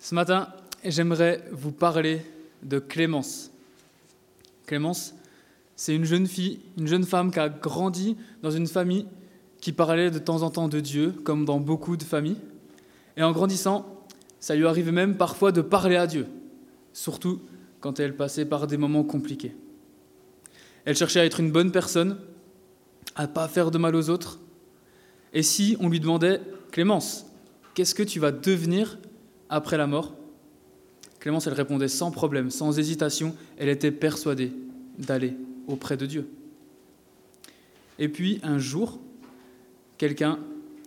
Ce matin, j'aimerais vous parler de Clémence. Clémence, c'est une jeune fille, une jeune femme qui a grandi dans une famille qui parlait de temps en temps de Dieu, comme dans beaucoup de familles. Et en grandissant, ça lui arrivait même parfois de parler à Dieu, surtout quand elle passait par des moments compliqués. Elle cherchait à être une bonne personne, à pas faire de mal aux autres. Et si on lui demandait, Clémence, qu'est-ce que tu vas devenir après la mort Clémence, elle répondait sans problème, sans hésitation, elle était persuadée d'aller auprès de Dieu. Et puis un jour, quelqu'un,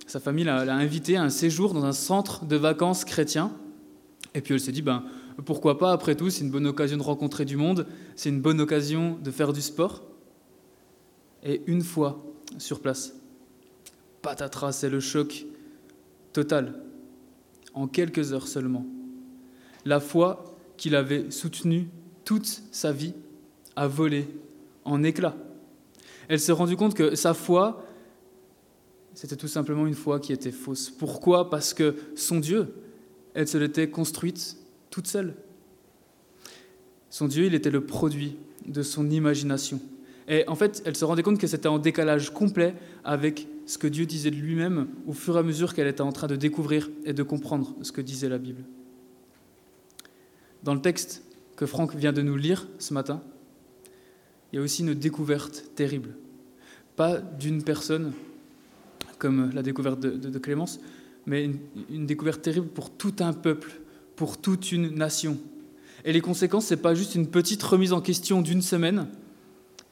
sa famille l'a invité à un séjour dans un centre de vacances chrétien. Et puis elle s'est dit, ben, pourquoi pas, après tout, c'est une bonne occasion de rencontrer du monde, c'est une bonne occasion de faire du sport. Et une fois sur place, patatras, c'est le choc total en quelques heures seulement. La foi qu'il avait soutenue toute sa vie a volé en éclats. Elle s'est rendue compte que sa foi, c'était tout simplement une foi qui était fausse. Pourquoi? Parce que son Dieu, elle se l'était construite toute seule. Son Dieu, il était le produit de son imagination. Et en fait, elle se rendait compte que c'était en décalage complet avec ce que Dieu disait de lui-même au fur et à mesure qu'elle était en train de découvrir et de comprendre ce que disait la Bible. Dans le texte que Franck vient de nous lire ce matin, il y a aussi une découverte terrible. Pas d'une personne, comme la découverte de, Clémence, mais une, une, découverte terrible pour tout un peuple, pour toute une nation. Et les conséquences, ce n'est pas juste une petite remise en question d'une semaine.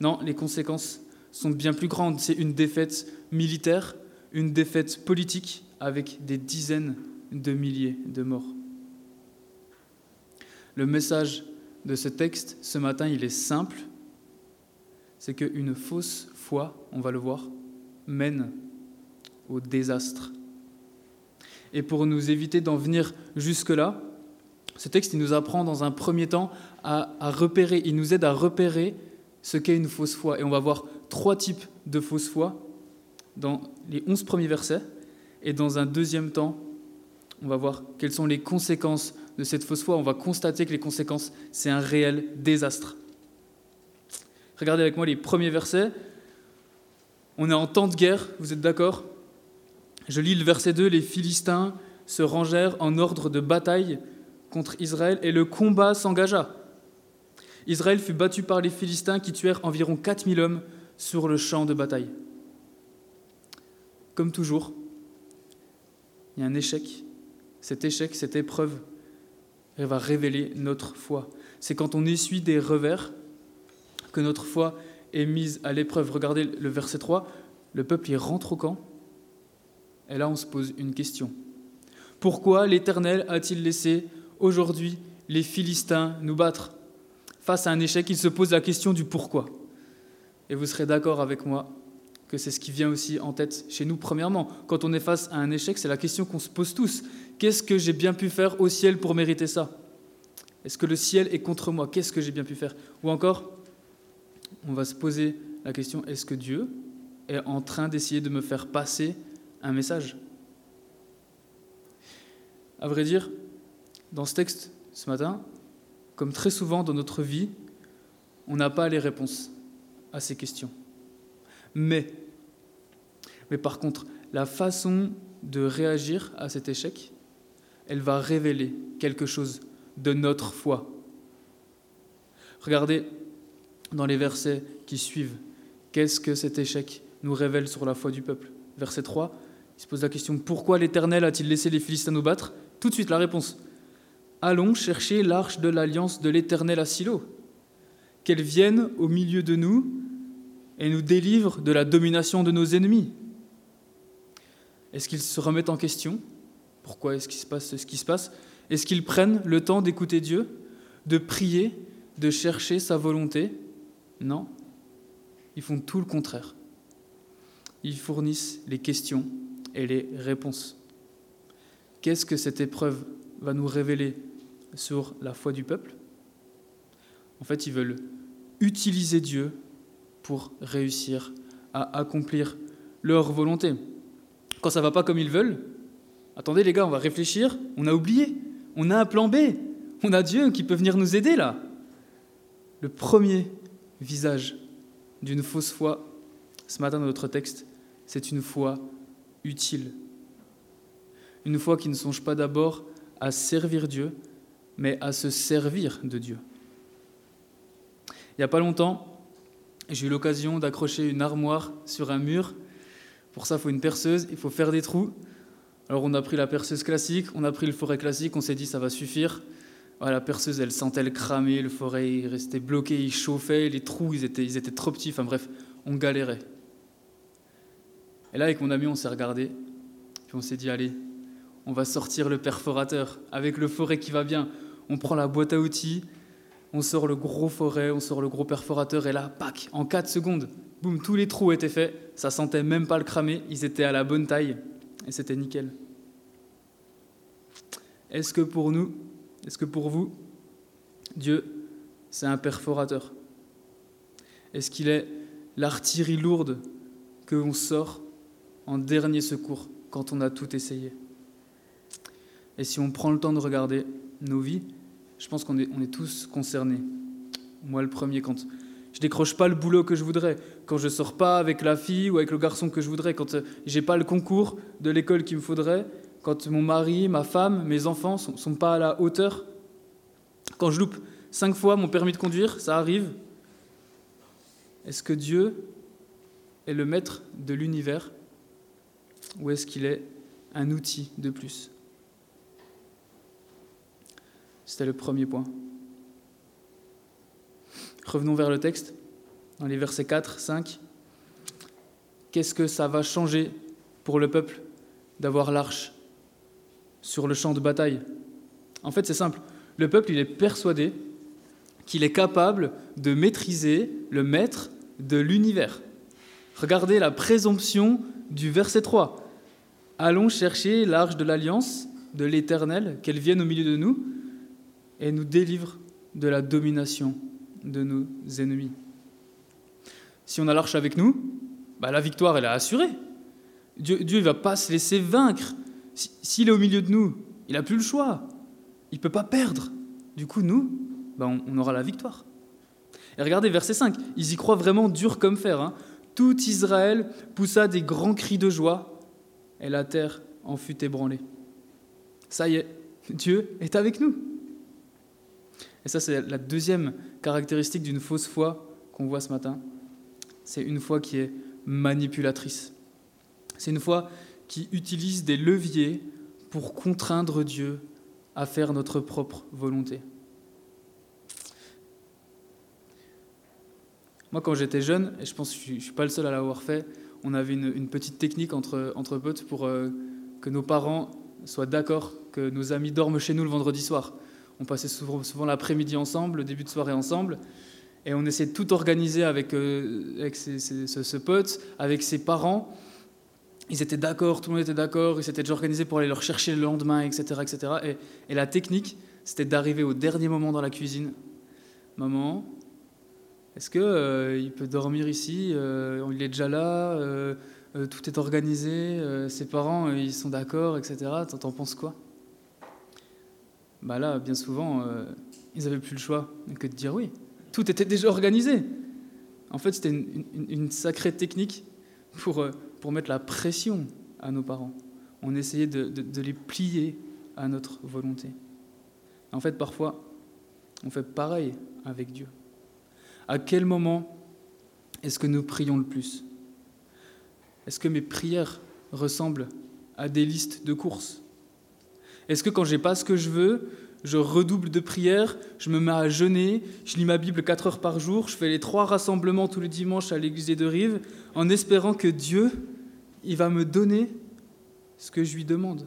Non, les conséquences sont bien plus grandes. C'est une défaite militaire, une défaite politique avec des dizaines de milliers de morts. Le message de ce texte ce matin, il est simple. C'est qu'une fausse foi, on va le voir, mène au désastre. Et pour nous éviter d'en venir jusque-là, ce texte il nous apprend dans un premier temps à, repérer, il nous aide à repérer ce qu'est une fausse foi. Et on va voir trois types de fausse foi dans les onze premiers versets. Et dans un deuxième temps, on va voir quelles sont les conséquences de cette fausse foi. On va constater que les conséquences, c'est un réel désastre. Regardez avec moi les premiers versets. On est en temps de guerre, vous êtes d'accord? Je lis le verset 2, les Philistins se rangèrent en ordre de bataille contre Israël et le combat s'engagea. Israël fut battu par les Philistins qui tuèrent environ 4000 hommes sur le champ de bataille. Comme toujours, il y a un échec. Cet échec, cette épreuve, elle va révéler notre foi. C'est quand on essuie des revers que notre foi est mise à l'épreuve. Regardez le verset 3, le peuple y rentre au camp. Et là, on se pose une question. Pourquoi l'Éternel a-t-il laissé aujourd'hui les Philistins nous battre? Face à un échec, il se pose la question du pourquoi. Et vous serez d'accord avec moi que c'est ce qui vient aussi en tête chez nous. Premièrement, quand on est face à un échec, c'est la question qu'on se pose tous. Qu'est-ce que j'ai bien pu faire au ciel pour mériter ça? Est-ce que le ciel est contre moi? Qu'est-ce que j'ai bien pu faire? Ou encore, on va se poser la question, est-ce que Dieu est en train d'essayer de me faire passer un message? À vrai dire, dans ce texte ce matin, comme très souvent dans notre vie, on n'a pas les réponses à ces questions. Mais, mais par contre, la façon de réagir à cet échec, elle va révéler quelque chose de notre foi. Regardez dans les versets qui suivent, qu'est-ce que cet échec nous révèle sur la foi du peuple? Verset 3, il se pose la question, pourquoi l'Éternel a-t-il laissé les Philistins nous battre? Tout de suite la réponse, Allons chercher l'arche de l'alliance de l'Éternel à Silo, qu'elle vienne au milieu de nous et nous délivre de la domination de nos ennemis. Est-ce qu'ils se remettent en question? Pourquoi est-ce qu'il se passe ce qui se passe? Est-ce qu'ils prennent le temps d'écouter Dieu, de prier, de chercher sa volonté? Non. Ils font tout le contraire. Ils fournissent les questions et les réponses. Qu'est-ce que cette épreuve va nous révéler sur la foi du peuple? En fait, ils veulent utiliser Dieu pour réussir à accomplir leur volonté. Quand ça ne va pas comme ils veulent, attendez les gars, on va réfléchir, on a oublié. On a un plan B. On a Dieu qui peut venir nous aider là. Le premier visage d'une fausse foi, ce matin dans notre texte, c'est une foi utile. Une foi qui ne songe pas d'abord à servir Dieu, mais à se servir de Dieu. Il n'y a pas longtemps, j'ai eu l'occasion d'accrocher une armoire sur un mur. Pour ça, il faut une perceuse, il faut faire des trous. Alors on a pris la perceuse classique, on a pris le forêt classique, on s'est dit ça va suffire. la perceuse, elle sentait le cramer, le forêt il restait bloqué, il chauffait, les trous, ils étaient, ils étaient trop petits. Enfin bref, on galérait. Et là, avec mon ami, on s'est regardé, puis on s'est dit, allez, on va sortir le perforateur avec le forêt qui va bien. On prend la boîte à outils, on sort le gros forêt, on sort le gros perforateur, et là, pac, en 4 secondes, boum, tous les trous étaient faits, ça sentait même pas le cramer, ils étaient à la bonne taille, et c'était nickel. Est-ce que pour nous, est-ce que pour vous, Dieu, c'est un perforateur? Est-ce qu'il est l'artillerie lourde que l'on sort en dernier secours quand on a tout essayé? Et si on prend le temps de regarder nos vies, je pense qu'on est, tous concernés. Moi, le premier, quand je décroche pas le boulot que je voudrais, quand je sors pas avec la fille ou avec le garçon que je voudrais, quand j'ai pas le concours de l'école qu'il me faudrait, quand mon mari, ma femme, mes enfants sont, sont pas à la hauteur, quand je loupe cinq fois mon permis de conduire, ça arrive. Est-ce que Dieu est le maître de l'univers ou est-ce qu'il est un outil de plus? C'était le premier point. Revenons vers le texte, dans les versets 4, 5. Qu'est-ce que ça va changer pour le peuple d'avoir l'arche sur le champ de bataille? En fait, c'est simple. Le peuple, il est persuadé qu'il est capable de maîtriser le maître de l'univers. Regardez la présomption du verset 3. Allons chercher l'arche de l'alliance de l'Éternel, qu'elle vienne au milieu de nous et nous délivre de la domination de nos ennemis. Si on a l'arche avec nous, bah la victoire elle est assurée. Dieu ne va pas se laisser vaincre. S'il est au milieu de nous, il n'a plus le choix. Il ne peut pas perdre. Du coup, nous, bah on, aura la victoire. Et regardez verset 5, ils y croient vraiment dur comme fer. Hein. Tout Israël poussa des grands cris de joie, et la terre en fut ébranlée. Ça y est, Dieu est avec nous. Et ça, c'est la deuxième caractéristique d'une fausse foi qu'on voit ce matin. C'est une foi qui est manipulatrice. C'est une foi qui utilise des leviers pour contraindre Dieu à faire notre propre volonté. Moi, quand j'étais jeune, et je pense que je ne suis pas le seul à l'avoir fait, on avait une, petite technique entre, potes pour euh, que nos parents soient d'accord que nos amis dorment chez nous le vendredi soir. On passait souvent, l'après-midi ensemble, le début de soirée ensemble, et on essayait de tout organiser avec, euh, ce, pote, avec ses parents. Ils étaient d'accord, tout le monde était d'accord, ils s'étaient déjà organisés pour aller leur chercher le lendemain, etc. etc. Et, la technique, c'était d'arriver au dernier moment dans la cuisine. Maman, est-ce qu'il euh, peut dormir ici euh, Il est déjà là euh, Tout est organisé Ses parents, ils sont d'accord, etc. T'en penses quoi? Bah Là, bien souvent, ils n'avaient plus le choix que de dire oui. Tout était déjà organisé. En fait, c'était une, sacrée technique pour, pour mettre la pression à nos parents. On essayait de, de les plier à notre volonté. En fait, parfois, on fait pareil avec Dieu. À quel moment est-ce que nous prions le plus? Est-ce que mes prières ressemblent à des listes de courses? Est-ce que quand j'ai pas ce que je veux, je redouble de prières, je me mets à jeûner, je lis ma Bible quatre heures par jour, je fais les trois rassemblements tous les dimanches à l'église de Rive, en espérant que Dieu, il va me donner ce que je lui demande.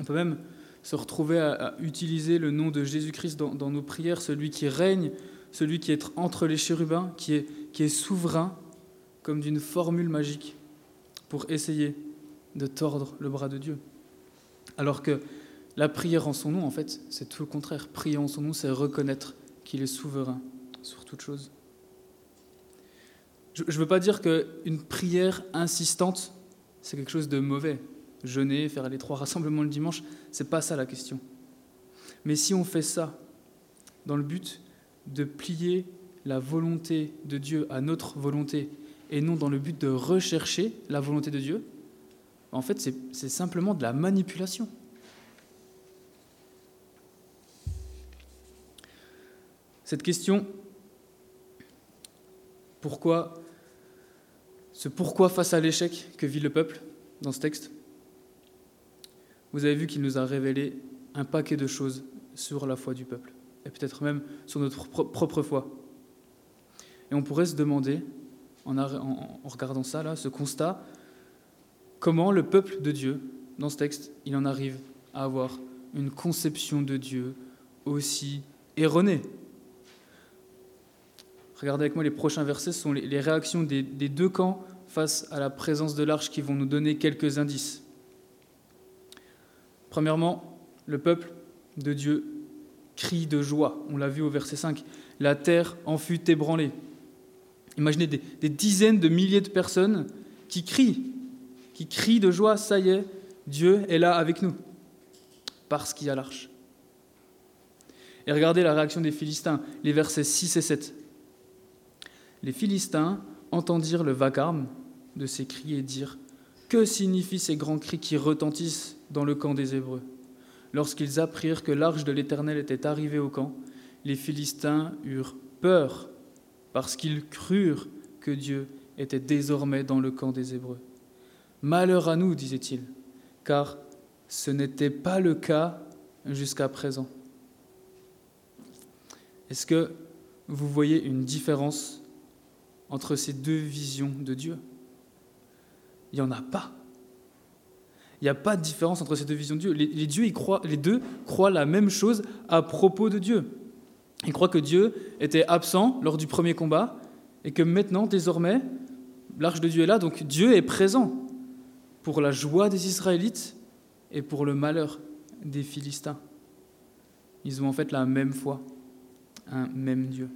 On peut même se retrouver à, utiliser le nom de Jésus-Christ dans, nos prières, celui qui règne, celui qui est entre les chérubins, qui est souverain, comme d'une formule magique, pour essayer de tordre le bras de Dieu. Alors que la prière en son nom, en fait, c'est tout le contraire. Prier en son nom, c'est reconnaître qu'il est souverain sur toute chose. Je ne veux pas dire qu'une prière insistante, c'est quelque chose de mauvais. jeûner, faire les trois rassemblements le dimanche. C'est pas ça la question. Mais si on fait ça dans le but de plier la volonté de Dieu à notre volonté et non dans le but de rechercher la volonté de Dieu, en fait, c'est simplement de la manipulation. Cette question, pourquoi, ce pourquoi face à l'échec que vit le peuple dans ce texte, vous avez vu qu'il nous a révélé un paquet de choses sur la foi du peuple, et peut-être même sur notre propre foi. Et on pourrait se demander, en, regardant ça, ce constat, comment le peuple de Dieu, dans ce texte, il en arrive à avoir une conception de Dieu aussi erronée? Regardez avec moi les prochains versets, ce sont les réactions des, deux camps face à la présence de l'arche qui vont nous donner quelques indices. Premièrement, le peuple de Dieu crie de joie. On l'a vu au verset 5. La terre en fut ébranlée. Imaginez des, dizaines de milliers de personnes qui crient, qui crient de joie, ça y est, Dieu est là avec nous, parce qu'il y a l'arche. Et regardez la réaction des Philistins, les versets 6 et 7. Les Philistins entendirent le vacarme de ces cris et dirent Que signifient ces grands cris qui retentissent dans le camp des Hébreux? Lorsqu'ils apprirent que l'arche de l'Éternel était arrivée au camp, les Philistins eurent peur parce qu'ils crurent que Dieu était désormais dans le camp des Hébreux. Malheur à nous, disait-il, car ce n'était pas le cas jusqu'à présent. Est-ce que vous voyez une différence entre ces deux visions de Dieu? Il n'y en a pas. Il n'y a pas de différence entre ces deux visions de Dieu. Les, dieux, les deux croient la même chose à propos de Dieu. Ils croient que Dieu était absent lors du premier combat et que maintenant, désormais, l'arche de Dieu est là, donc Dieu est présent pour la joie des Israélites et pour le malheur des Philistins. Ils ont en fait la même foi, un même Dieu.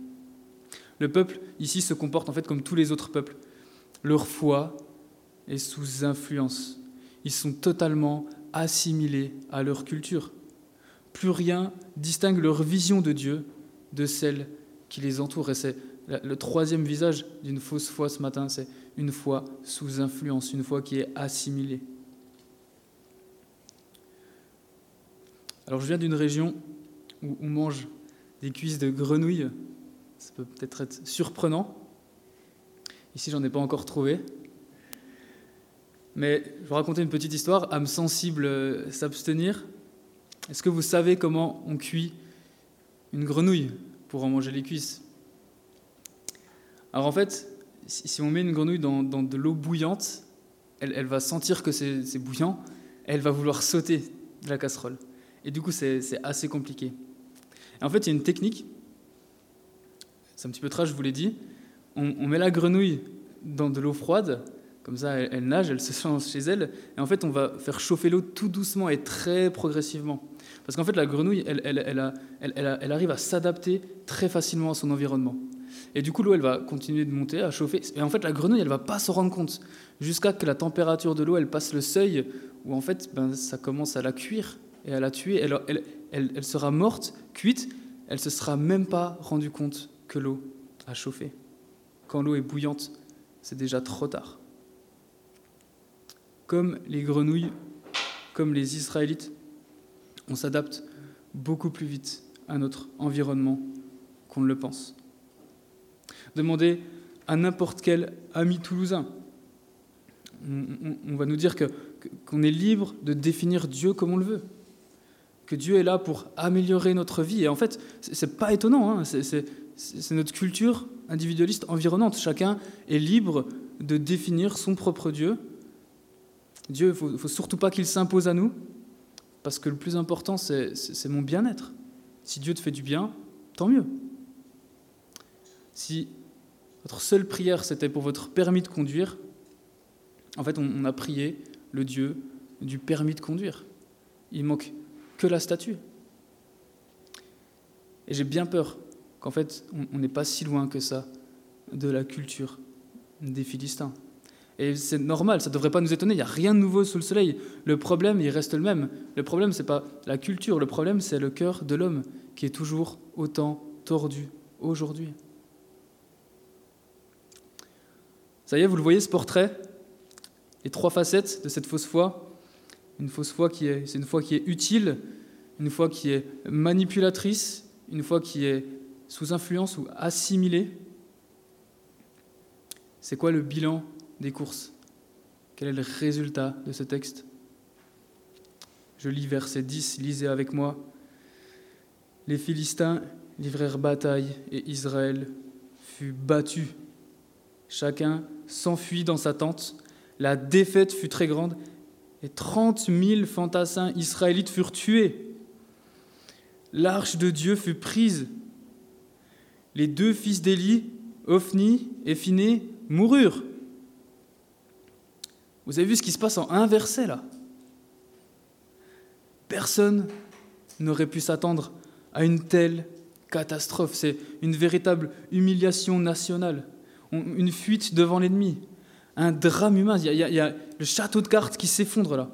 Le peuple ici se comporte en fait comme tous les autres peuples. Leur foi est sous influence. Ils sont totalement assimilés à leur culture. Plus rien distingue leur vision de Dieu de celle qui les entoure. Et c'est le troisième visage d'une fausse foi ce matin, c'est une foi sous influence, une foi qui est assimilée. Alors je viens d'une région où on mange des cuisses de grenouilles. Ça peut peut-être être surprenant. Ici, j'en ai pas encore trouvé. Mais je vais vous raconter une petite histoire. âme sensible, euh, s'abstenir. Est-ce que vous savez comment on cuit une grenouille pour en manger les cuisses? Alors en fait, si on met une grenouille dans, de l'eau bouillante, elle, va sentir que c'est bouillant, elle va vouloir sauter de la casserole. Et du coup, c'est assez compliqué. en fait, il y a une technique, c'est un petit peu trash, je vous l'ai dit. On, met la grenouille dans de l'eau froide, comme ça elle, nage, elle se sent chez elle, et en fait on va faire chauffer l'eau tout doucement et très progressivement. Parce qu'en fait, la grenouille, elle, arrive à s'adapter très facilement à son environnement. Et du coup, l'eau, elle va continuer de monter, à chauffer. Et en fait, la grenouille, elle va pas se rendre compte jusqu'à que la température de l'eau, elle passe le seuil où en fait, ben, ça commence à la cuire et à la tuer. Elle, elle, sera morte, cuite. Elle se sera même pas rendue compte que l'eau a chauffé. Quand l'eau est bouillante, c'est déjà trop tard. Comme les grenouilles, comme les Israélites, on s'adapte beaucoup plus vite à notre environnement qu'on ne le pense. Demandez à n'importe quel ami toulousain. On, va nous dire qu'on est libre de définir Dieu comme on le veut, que Dieu est là pour améliorer notre vie. Et en fait, c'est pas étonnant, hein. c'est notre culture individualiste environnante. Chacun est libre de définir son propre Dieu. Dieu, il ne faut surtout pas qu'il s'impose à nous, parce que le plus important, c'est mon bien-être. Si Dieu te fait du bien, tant mieux. Si votre seule prière, c'était pour votre permis de conduire, en fait, on, a prié le Dieu du permis de conduire. Il manque que la statue. Et j'ai bien peur qu'en fait, on n'est pas si loin que ça de la culture des Philistins. Et c'est normal, ça ne devrait pas nous étonner, il n'y a rien de nouveau sous le soleil. Le problème, il reste le même. Le problème, ce n'est pas la culture, le problème, c'est le cœur de l'homme qui est toujours autant tordu aujourd'hui. Ça y vous le voyez, ce portrait Les trois facettes de cette fausse foi. Une fausse foi qui est, c'est une foi qui est utile, une foi qui est manipulatrice, une foi qui est sous influence ou assimilée. C'est quoi le bilan des courses? Quel est le résultat de ce texte? Je lis verset 10, lisez avec moi. Les Philistins livrèrent bataille et Israël fut battu. Chacun s'enfuit dans sa tente. La défaite fut très grande et trente mille fantassins israélites furent tués. L'arche de Dieu fut prise. Les deux fils d'Élie, Ophni et Phiné, moururent. Vous avez vu ce qui se passe en un verset là? Personne n'aurait pu s'attendre à une telle catastrophe. C'est une véritable humiliation nationale, une fuite devant l'ennemi, un drame humain. Il y, a, le château de cartes qui s'effondre là.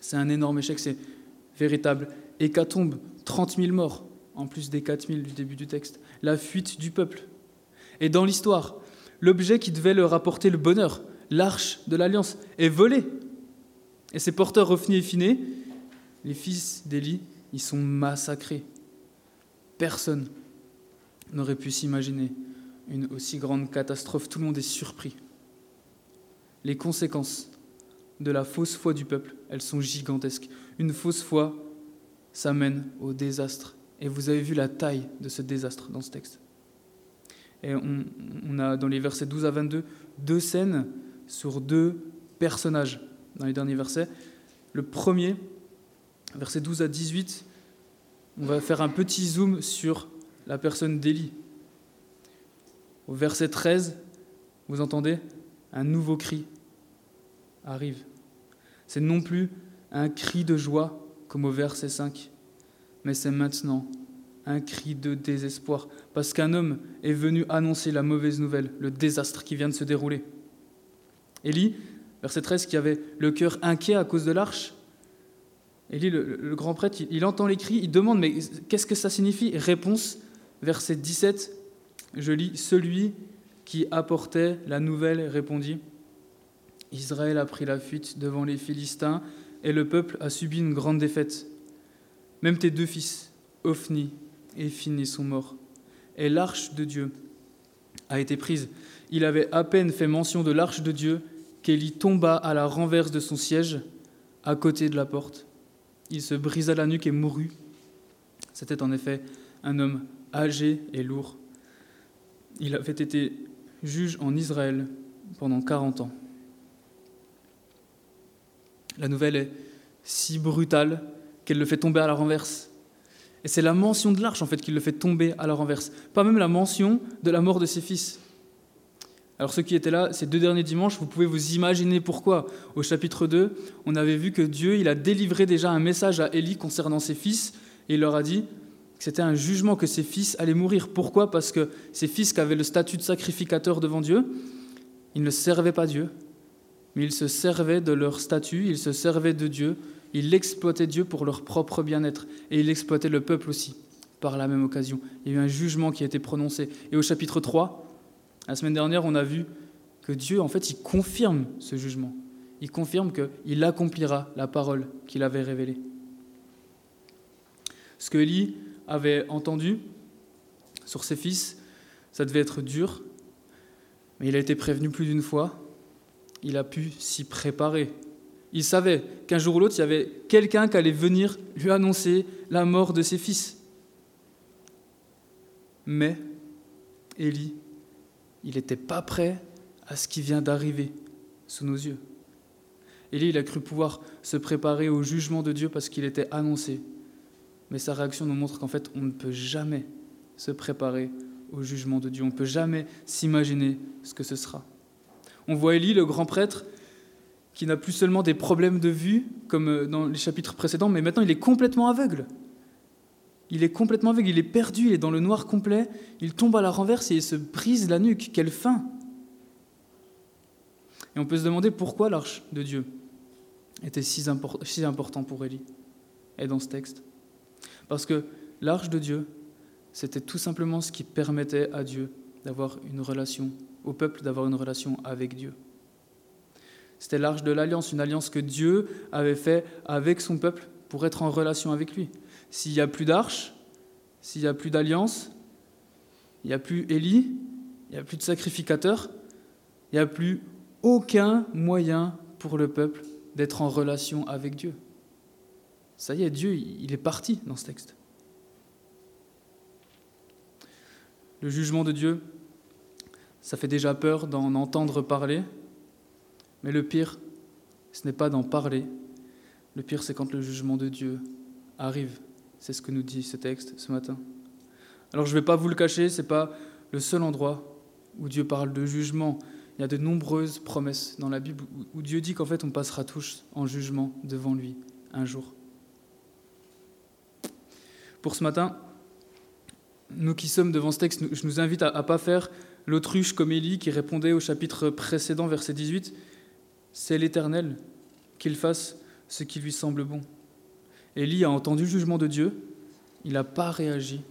C'est un énorme échec, c'est véritable hécatombe, 30 000 morts, en plus des 4 000 du début du texte. La fuite du peuple. Et dans l'histoire, l'objet qui devait leur apporter le bonheur, l'arche de l'alliance, est volé. Et ses porteurs Ophni et Phiné, les fils d'Élie, ils sont massacrés. Personne n'aurait pu s'imaginer une aussi grande catastrophe. Tout le monde est surpris. Les conséquences de la fausse foi du peuple, elles sont gigantesques. Une fausse foi, ça mène au désastre. Et vous avez vu la taille de ce désastre dans ce texte. Et on, a dans les versets 12 à 22 deux scènes sur deux personnages dans les derniers versets. Le premier, versets 12 à 18, on va faire un petit zoom sur la personne d'Élie. Au verset 13, vous entendez un nouveau cri arrive. C'est non plus un cri de joie comme au verset 5, mais c'est maintenant un cri de désespoir, parce qu'un homme est venu annoncer la mauvaise nouvelle, le désastre qui vient de se dérouler. Élie, verset 13, qui avait le cœur inquiet à cause de l'arche, Élie, le, grand prêtre, il, il entend les cris, il demande, mais qu'est-ce que ça signifie? Réponse, verset 17, je lis, celui qui apportait la nouvelle répondit, Israël a pris la fuite devant les Philistins et le peuple a subi une grande défaite. Même tes deux fils, Ophni et Phiné, sont morts. Et l'arche de Dieu a été prise. Il avait à peine fait mention de l'arche de Dieu qu'Élie tomba à la renverse de son siège, à côté de la porte. Il se brisa la nuque et mourut. C'était en effet un homme âgé et lourd. Il avait été juge en Israël pendant 40 ans. La nouvelle est si brutale qu'elle le fait tomber à la renverse. Et c'est la mention de l'arche en fait qui le fait tomber à la renverse, pas même la mention de la mort de ses fils. Alors ceux qui étaient là ces deux derniers dimanches, vous pouvez vous imaginer pourquoi. Au chapitre 2, on avait vu que Dieu, il a délivré déjà un message à Élie concernant ses fils, et il leur a dit c'était un jugement que ses fils allaient mourir. Pourquoi? Parce que ses fils qui avaient le statut de sacrificateur devant Dieu, ils ne servaient pas Dieu, mais ils se servaient de leur statut, ils se servaient de Dieu, ils exploitaient Dieu pour leur propre bien-être, et ils exploitaient le peuple aussi, par la même occasion. Il y a eu un jugement qui a été prononcé. Et au chapitre 3, la semaine dernière, on a vu que Dieu, en fait, il confirme ce jugement. Il confirme qu'il accomplira la parole qu'il avait révélée. Ce que Élie avait entendu sur ses fils, ça devait être dur, mais il a été prévenu plus d'une fois il a pu s'y préparer. Il savait qu'un jour ou l'autre, il y avait quelqu'un qui allait venir lui annoncer la mort de ses fils. Mais Élie, il n'était pas prêt à ce qui vient d'arriver sous nos yeux. Élie, il a cru pouvoir se préparer au jugement de Dieu parce qu'il était annoncé. Mais sa réaction nous montre qu'en fait, on ne peut jamais se préparer au jugement de Dieu. On ne peut jamais s'imaginer ce que ce sera. On voit Élie, le grand prêtre, qui n'a plus seulement des problèmes de vue, comme euh, dans les chapitres précédents, mais maintenant il est complètement aveugle. Il est complètement aveugle, il est perdu, il est dans le noir complet, il tombe à la renverse et il se brise la nuque. Quelle fin Et on peut se demander pourquoi l'arche de Dieu était si, si important pour Élie et dans ce texte. Parce que l'arche de Dieu, c'était tout simplement ce qui permettait à Dieu d'avoir une relation, au peuple d'avoir une relation avec Dieu. C'était l'arche de l'alliance, une alliance que Dieu avait fait avec son peuple pour être en relation avec lui. S'il n'y a plus d'arche, s'il n'y a plus d'alliance, il n'y a plus Élie, il n'y a plus de sacrificateur, il n'y a plus aucun moyen pour le peuple d'être en relation avec Dieu. Ça y est, Dieu, il est parti dans ce texte. Le jugement de Dieu, ça fait déjà peur d'en entendre parler, mais le pire, ce n'est pas d'en parler, le pire, c'est quand le jugement de Dieu arrive. C'est ce que nous dit ce texte ce matin. Alors je ne vais pas vous le cacher, ce n'est pas le seul endroit où Dieu parle de jugement. Il y a de nombreuses promesses dans la Bible où Dieu dit qu'en fait on passera tous en jugement devant lui un jour. Pour ce matin, nous qui sommes devant ce texte, je nous invite à ne pas faire l'autruche comme Élie qui répondait au chapitre précédent, verset 18, c'est l'Éternel qu'il fasse ce qui lui semble bon. Élie a entendu le jugement de Dieu, il n'a pas réagi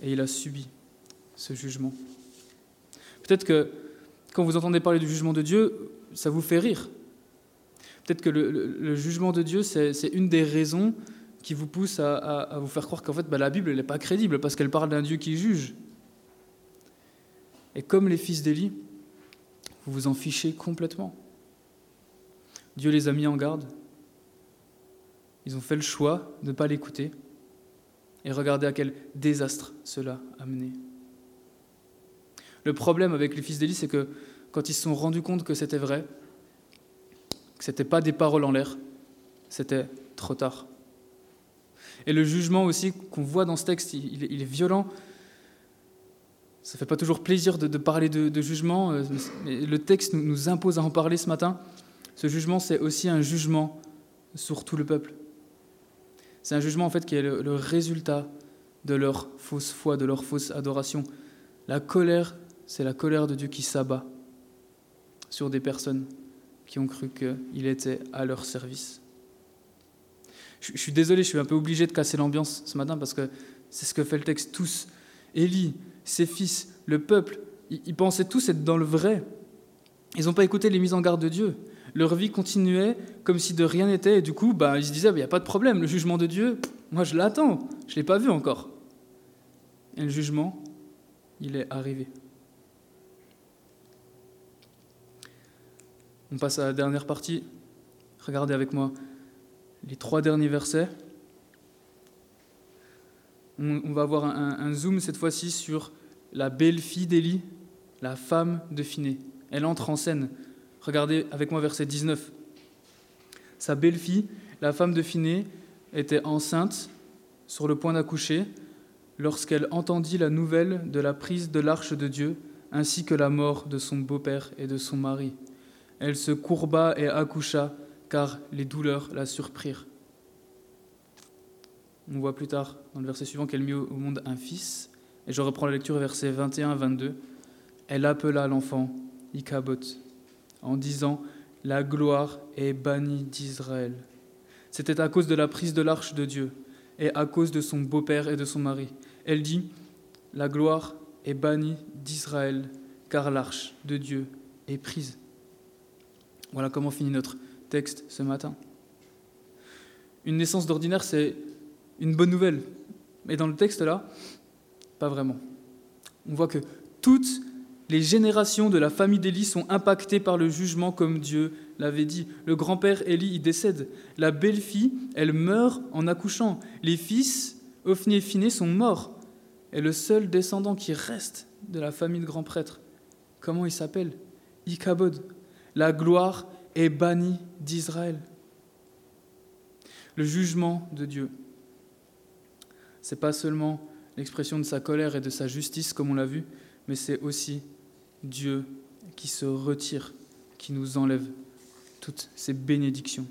et il a subi ce jugement. Peut-être que quand vous entendez parler du jugement de Dieu, ça vous fait rire. Peut-être que le, jugement de Dieu, c'est une des raisons qui vous pousse à, vous faire croire qu'en fait, bah, la Bible, n'est pas crédible parce qu'elle parle d'un Dieu qui juge. Et comme les fils d'Élie, vous vous en fichez complètement. Dieu les a mis en garde. Ils ont fait le choix de ne pas l'écouter. Et regardez à quel désastre cela a mené. Le problème avec les fils d'Élie, c'est que quand ils se sont rendus compte que c'était vrai, que ce n'était pas des paroles en l'air, c'était trop tard. Et le jugement aussi qu'on voit dans ce texte, il, est violent. Ça fait pas toujours plaisir de, parler de, jugement, euh, mais le texte nous, impose à en parler ce matin. Ce jugement, c'est aussi un jugement sur tout le peuple. C'est un jugement en fait qui est le résultat de leur fausse foi, de leur fausse adoration. La colère c'est la colère de Dieu qui s'abat sur des personnes qui ont cru qu'il était à leur service. Je, suis désolé, je suis un peu obligé de casser l'ambiance ce matin parce que c'est ce que fait le texte. Tous, Élie, ses fils, le peuple, ils, pensaient tous être dans le vrai. Ils n'ont pas écouté les mises en garde de Dieu. Leur vie continuait comme si de rien n'était. Et du coup, bah, ils se disaient, il n'y a pas de problème, le jugement de Dieu, moi je l'attends, je ne l'ai pas vu encore. Et le jugement, il est arrivé. On passe à la dernière partie. Regardez avec moi les trois derniers versets. On, va avoir un, zoom cette fois-ci sur la belle-fille d'Élie, la femme de Phiné. Elle entre en scène. Regardez avec moi verset 19. Sa belle-fille, la femme de Phiné, était enceinte, sur le point d'accoucher, lorsqu'elle entendit la nouvelle de la prise de l'arche de Dieu, ainsi que la mort de son beau-père et de son mari. Elle se courba et accoucha, car les douleurs la surprirent. On voit plus tard, dans le verset suivant, qu'elle mit au monde un fils. Et je reprends la lecture, verset 21 22. Elle appela l'enfant Ichabod, en disant La gloire est bannie d'Israël. C'était à cause de la prise de l'arche de Dieu et à cause de son beau-père et de son mari. Elle dit La gloire est bannie d'Israël, car l'arche de Dieu est prise. Voilà comment finit notre texte ce matin. Une naissance d'ordinaire, c'est une bonne nouvelle. Mais dans le texte là, pas vraiment. On voit que toutes les générations de la famille d'Élie sont impactées par le jugement comme Dieu l'avait dit. Le grand-père Élie y décède. La belle-fille, elle meurt en accouchant. Les fils, Ophni et Phiné, sont morts. Et le seul descendant qui reste de la famille de grand prêtre, comment il s'appelle? Ichabod, la gloire est bannie d'Israël. Le jugement de Dieu, ce n'est pas seulement l'expression de sa colère et de sa justice, comme on l'a vu, mais c'est aussi Dieu qui se retire, qui nous enlève toutes ces bénédictions.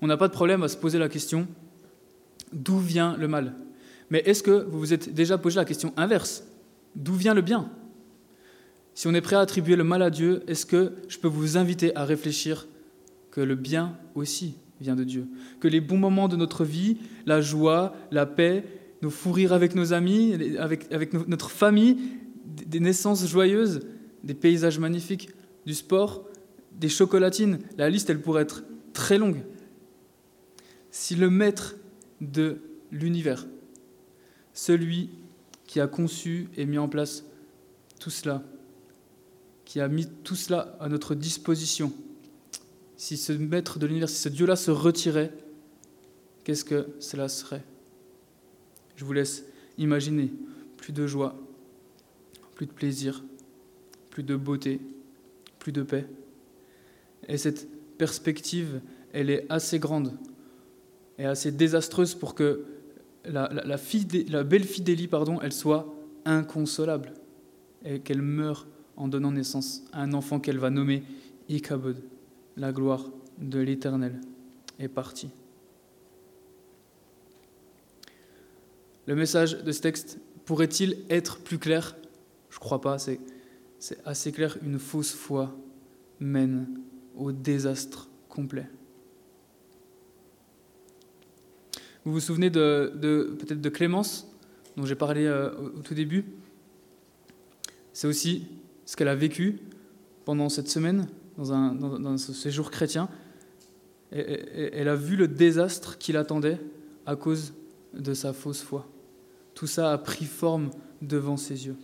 On n'a pas de problème à se poser la question d'où vient le mal? Mais est-ce que vous vous êtes déjà posé la question inverse? D'où vient le bien? Si on est prêt à attribuer le mal à Dieu, est-ce que je peux vous inviter à réfléchir que le bien aussi vient de Dieu? Que les bons moments de notre vie, la joie, la paix, nos fous avec nos amis, avec, avec notre famille, des naissances joyeuses, des paysages magnifiques, du sport, des chocolatines, la liste elle pourrait être très longue. Si le maître de l'univers, celui qui a conçu et mis en place tout cela, qui a mis tout cela à notre disposition, si ce maître de l'univers, si ce Dieu-là se retirait, qu'est-ce que cela serait? Je vous laisse imaginer. Plus de joie, plus de plaisir, plus de beauté, plus de paix. Et cette perspective, elle est assez grande et assez désastreuse pour que la, belle fidélie, pardon, elle soit inconsolable et qu'elle meure en donnant naissance à un enfant qu'elle va nommer Ikabod la gloire de l'Éternel est partie. Le message de ce texte pourrait-il être plus clair? Je ne crois pas, c'est, assez clair. Une fausse foi mène au désastre complet. Vous vous souvenez de, peut-être de Clémence, dont j'ai parlé euh, au, tout début? C'est aussi ce qu'elle a vécu pendant cette semaine dans, un, ce séjour chrétien, et, elle a vu le désastre qui l'attendait à cause de sa fausse foi. Tout ça a pris forme devant ses yeux.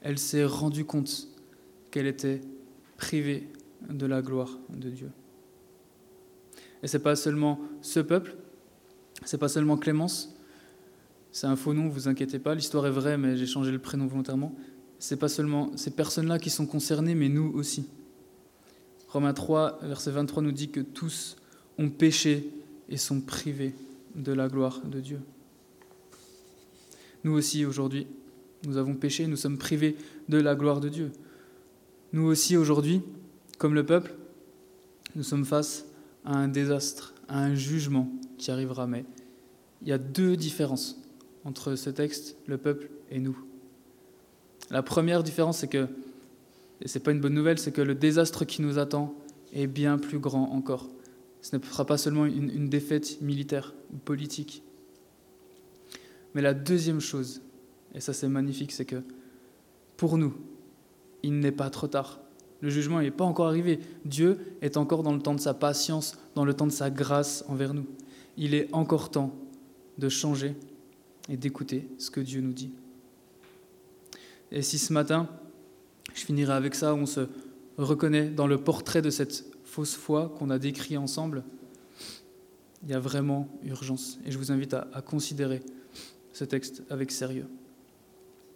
Elle s'est rendue compte qu'elle était privée de la gloire de Dieu. Et c'est pas seulement ce peuple, c'est pas seulement Clémence, c'est un faux nom, vous inquiétez pas, l'histoire est vraie, mais j'ai changé le prénom volontairement. C'est pas seulement ces personnes-là qui sont concernées, mais nous aussi. Romains 3, verset 23 nous dit que tous ont péché et sont privés de la gloire de Dieu. Nous aussi, aujourd'hui, nous avons péché, nous sommes privés de la gloire de Dieu. Nous aussi, aujourd'hui, comme le peuple, nous sommes face à un désastre, à un jugement qui arrivera. Mais il y a deux différences entre ce texte, le peuple et nous. La première différence, c'est que et ce n'est pas une bonne nouvelle, c'est que le désastre qui nous attend est bien plus grand encore. Ce ne sera pas seulement une, une défaite militaire ou politique. Mais la deuxième chose, et ça c'est magnifique, c'est que pour nous, il n'est pas trop tard. Le jugement n'est pas encore arrivé. Dieu est encore dans le temps de sa patience, dans le temps de sa grâce envers nous. Il est encore temps de changer et d'écouter ce que Dieu nous dit. Et si ce matin, je finirai avec ça, on se reconnaît dans le portrait de cette fausse foi qu'on a décrit ensemble. Il y a vraiment urgence. Et je vous invite à, à considérer ce texte avec sérieux.